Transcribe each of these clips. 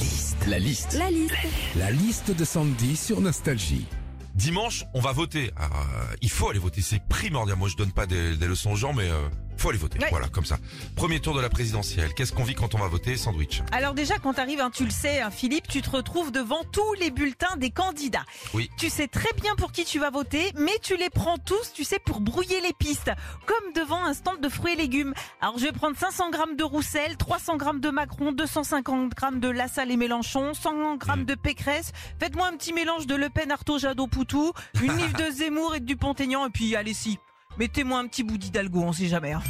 liste. La liste. La liste. La liste de Sandy sur Nostalgie. Dimanche, on va voter. Alors, euh, il faut aller voter, c'est primordial. Moi, je donne pas des, des leçons aux gens, mais euh, faut aller voter. Ouais. Voilà, comme ça. Premier tour de la présidentielle. Qu'est-ce qu'on vit quand on va voter Sandwich. Alors déjà, quand t'arrives, hein, tu le sais, hein, Philippe, tu te retrouves devant tous les bulletins des candidats. Oui. Tu sais très bien pour qui tu vas voter, mais tu les prends tous, tu sais, pour brouiller les pistes, comme devant un stand de fruits et légumes. Alors je vais prendre 500 grammes de Roussel, 300 grammes de Macron, 250 grammes de Lassalle et Mélenchon, 100 grammes Mm. de Pécresse. Faites-moi un petit mélange de Le Pen, Artaud, Jadot, Poutou, une livre de Zemmour et de Dupont-Aignan, et puis allez si, mettez-moi un petit bout d'Hidalgo, on sait jamais. hein.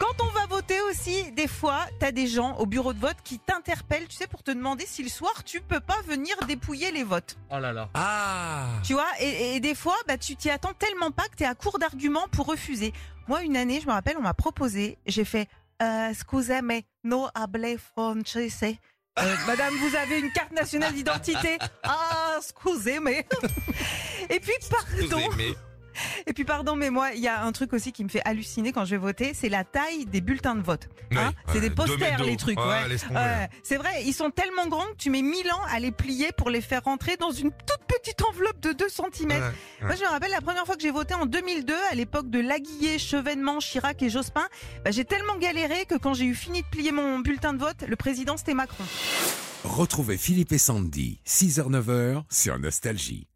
Quand on va voter aussi, des fois, t'as des gens au bureau de vote qui t'interpellent, tu sais, pour te demander si le soir tu peux pas venir dépouiller les votes. Oh là là. Ah Tu vois, et, et des fois, bah, tu t'y attends tellement pas que t'es à court d'arguments pour refuser. Moi, une année, je me rappelle, on m'a proposé, j'ai fait, euh, scusami, no hable francese. Euh, Madame, vous avez une carte nationale d'identité. Ah, excusez-moi. Et puis, pardon. mais Et puis pardon, mais moi, il y a un truc aussi qui me fait halluciner quand je vais voter, c'est la taille des bulletins de vote. Hein c'est des posters, les trucs. Ouais. c'est vrai, ils sont tellement grands que tu mets 1000 ans à les plier pour les faire rentrer dans une toute petite enveloppe de 2 cm. Ouais, ouais. Moi, je me rappelle la première fois que j'ai voté en 2002, à l'époque de Laguillet, Chevènement, Chirac et Jospin. Bah, j'ai tellement galéré que quand j'ai eu fini de plier mon bulletin de vote, le président c'était Macron. Retrouvez Philippe et Sandy, 6h-9h sur Nostalgie.